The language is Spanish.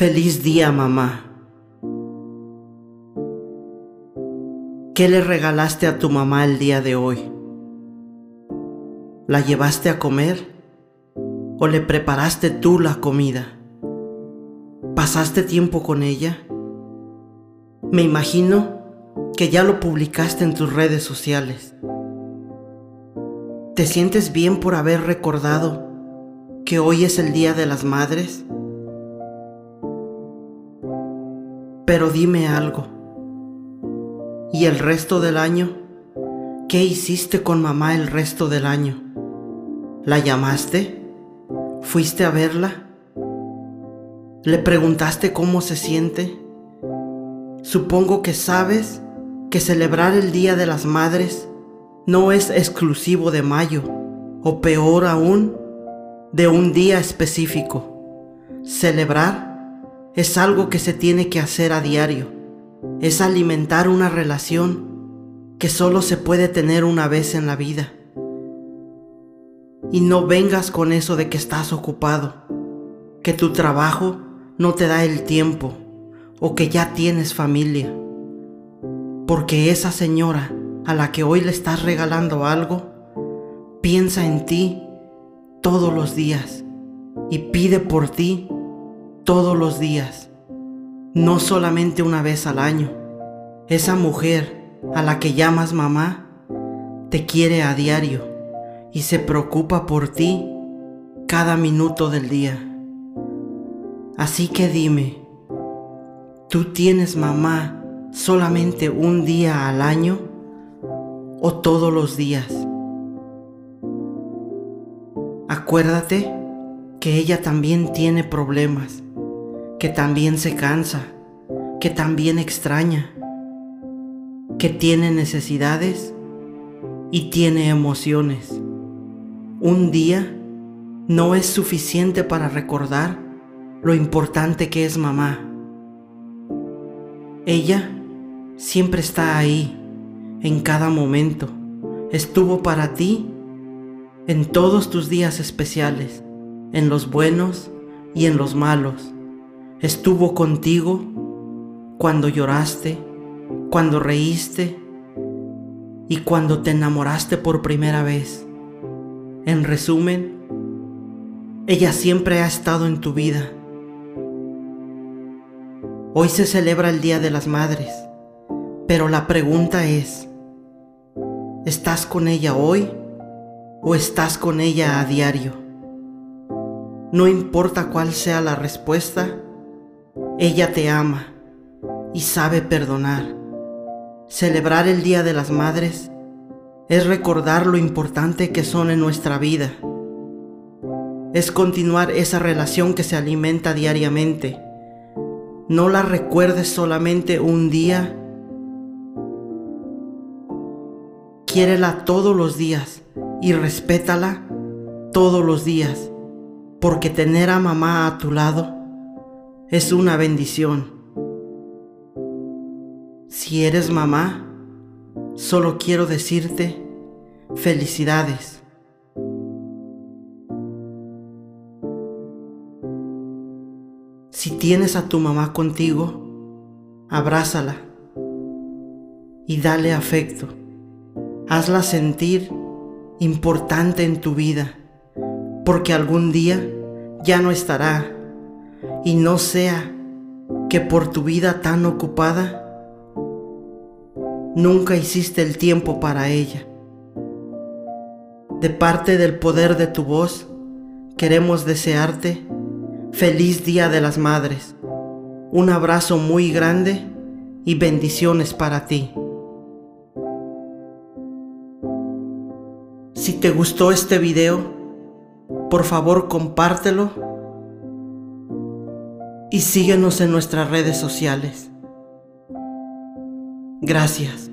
Feliz día, mamá. ¿Qué le regalaste a tu mamá el día de hoy? ¿La llevaste a comer? ¿O le preparaste tú la comida? ¿Pasaste tiempo con ella? Me imagino que ya lo publicaste en tus redes sociales. ¿Te sientes bien por haber recordado que hoy es el Día de las Madres? Pero dime algo. ¿Y el resto del año? ¿Qué hiciste con mamá el resto del año? ¿La llamaste? ¿Fuiste a verla? ¿Le preguntaste cómo se siente? Supongo que sabes que celebrar el Día de las Madres no es exclusivo de mayo, o peor aún, de un día específico. Celebrar es algo que se tiene que hacer a diario, es alimentar una relación que solo se puede tener una vez en la vida. Y no vengas con eso de que estás ocupado, que tu trabajo no te da el tiempo o que ya tienes familia. Porque esa señora a la que hoy le estás regalando algo, piensa en ti todos los días y pide por ti todos los días, no solamente una vez al año. Esa mujer a la que llamas mamá te quiere a diario y se preocupa por ti cada minuto del día. Así que dime, ¿tú tienes mamá solamente un día al año o todos los días? Acuérdate que ella también tiene problemas, que también se cansa, que también extraña, que tiene necesidades y tiene emociones. Un día no es suficiente para recordar lo importante que es mamá. Ella siempre está ahí, en cada momento. Estuvo para ti en todos tus días especiales, en los buenos y en los malos. Estuvo contigo cuando lloraste, cuando reíste y cuando te enamoraste por primera vez. En resumen, ella siempre ha estado en tu vida Hoy se celebra el Día de las Madres, pero la pregunta es, ¿estás con ella hoy o estás con ella a diario? No importa cuál sea la respuesta, ella te ama y sabe perdonar. Celebrar el Día de las Madres es recordar lo importante que son en nuestra vida. Es continuar esa relación que se alimenta diariamente no la recuerdes solamente un día. Quiérela todos los días y respétala todos los días, porque tener a mamá a tu lado es una bendición. Si eres mamá, solo quiero decirte felicidades. Si tienes a tu mamá contigo, abrázala y dale afecto. Hazla sentir importante en tu vida, porque algún día ya no estará y no sea que por tu vida tan ocupada nunca hiciste el tiempo para ella. De parte del poder de tu voz, queremos desearte Feliz Día de las Madres. Un abrazo muy grande y bendiciones para ti. Si te gustó este video, por favor compártelo y síguenos en nuestras redes sociales. Gracias.